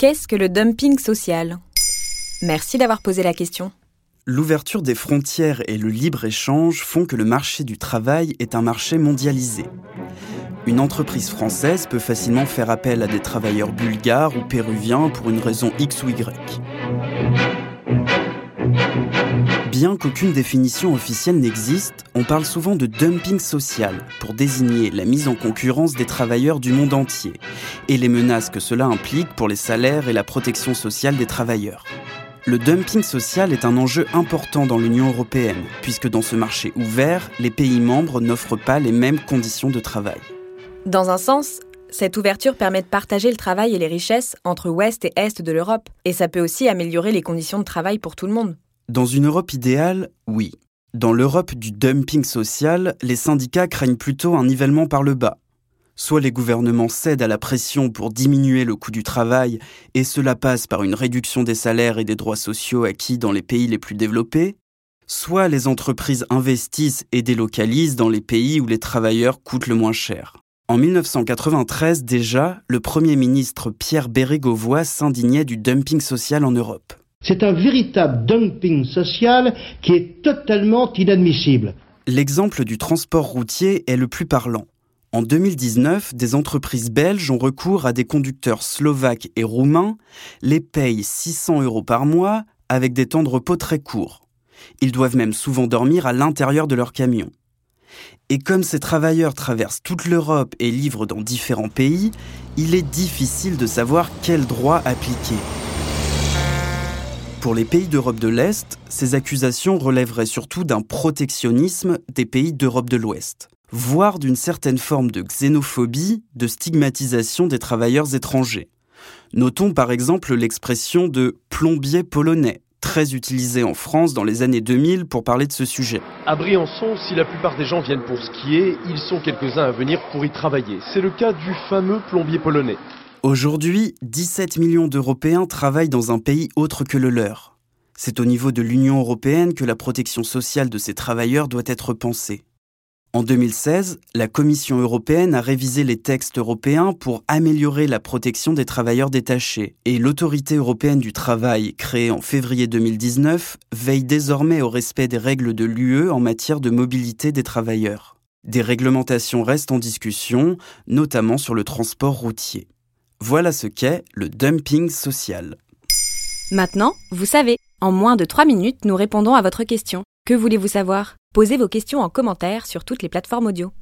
Qu'est-ce que le dumping social? Merci d'avoir posé la question. L'ouverture des frontières et le libre-échange font que le marché du travail est un marché mondialisé. Une entreprise française peut facilement faire appel à des travailleurs bulgares ou péruviens pour une raison X ou Y. Bien qu'aucune définition officielle n'existe, on parle souvent de dumping social pour désigner la mise en concurrence des travailleurs du monde entier et les menaces que cela implique pour les salaires et la protection sociale des travailleurs. Le dumping social est un enjeu important dans l'Union européenne, puisque dans ce marché ouvert, les pays membres n'offrent pas les mêmes conditions de travail. Dans un sens, cette ouverture permet de partager le travail et les richesses entre ouest et est de l'Europe, et ça peut aussi améliorer les conditions de travail pour tout le monde. Dans une Europe idéale, oui. Dans l'Europe du dumping social, les syndicats craignent plutôt un nivellement par le bas. Soit les gouvernements cèdent à la pression pour diminuer le coût du travail, et cela passe par une réduction des salaires et des droits sociaux acquis dans les pays les plus développés, soit les entreprises investissent et délocalisent dans les pays où les travailleurs coûtent le moins cher. En 1993 déjà, le Premier ministre Pierre Bérégovoy s'indignait du dumping social en Europe. C'est un véritable dumping social qui est totalement inadmissible. L'exemple du transport routier est le plus parlant. En 2019, des entreprises belges ont recours à des conducteurs slovaques et roumains, les payent 600 euros par mois avec des temps de repos très courts. Ils doivent même souvent dormir à l'intérieur de leur camion. Et comme ces travailleurs traversent toute l'Europe et livrent dans différents pays, il est difficile de savoir quel droit appliquer. Pour les pays d'Europe de l'Est, ces accusations relèveraient surtout d'un protectionnisme des pays d'Europe de l'Ouest, voire d'une certaine forme de xénophobie, de stigmatisation des travailleurs étrangers. Notons par exemple l'expression de plombier polonais, très utilisée en France dans les années 2000 pour parler de ce sujet. À Briançon, si la plupart des gens viennent pour skier, ils sont quelques-uns à venir pour y travailler. C'est le cas du fameux plombier polonais. Aujourd'hui, 17 millions d'Européens travaillent dans un pays autre que le leur. C'est au niveau de l'Union européenne que la protection sociale de ces travailleurs doit être pensée. En 2016, la Commission européenne a révisé les textes européens pour améliorer la protection des travailleurs détachés, et l'Autorité européenne du travail, créée en février 2019, veille désormais au respect des règles de l'UE en matière de mobilité des travailleurs. Des réglementations restent en discussion, notamment sur le transport routier. Voilà ce qu'est le dumping social. Maintenant, vous savez, en moins de 3 minutes, nous répondons à votre question. Que voulez-vous savoir? Posez vos questions en commentaire sur toutes les plateformes audio.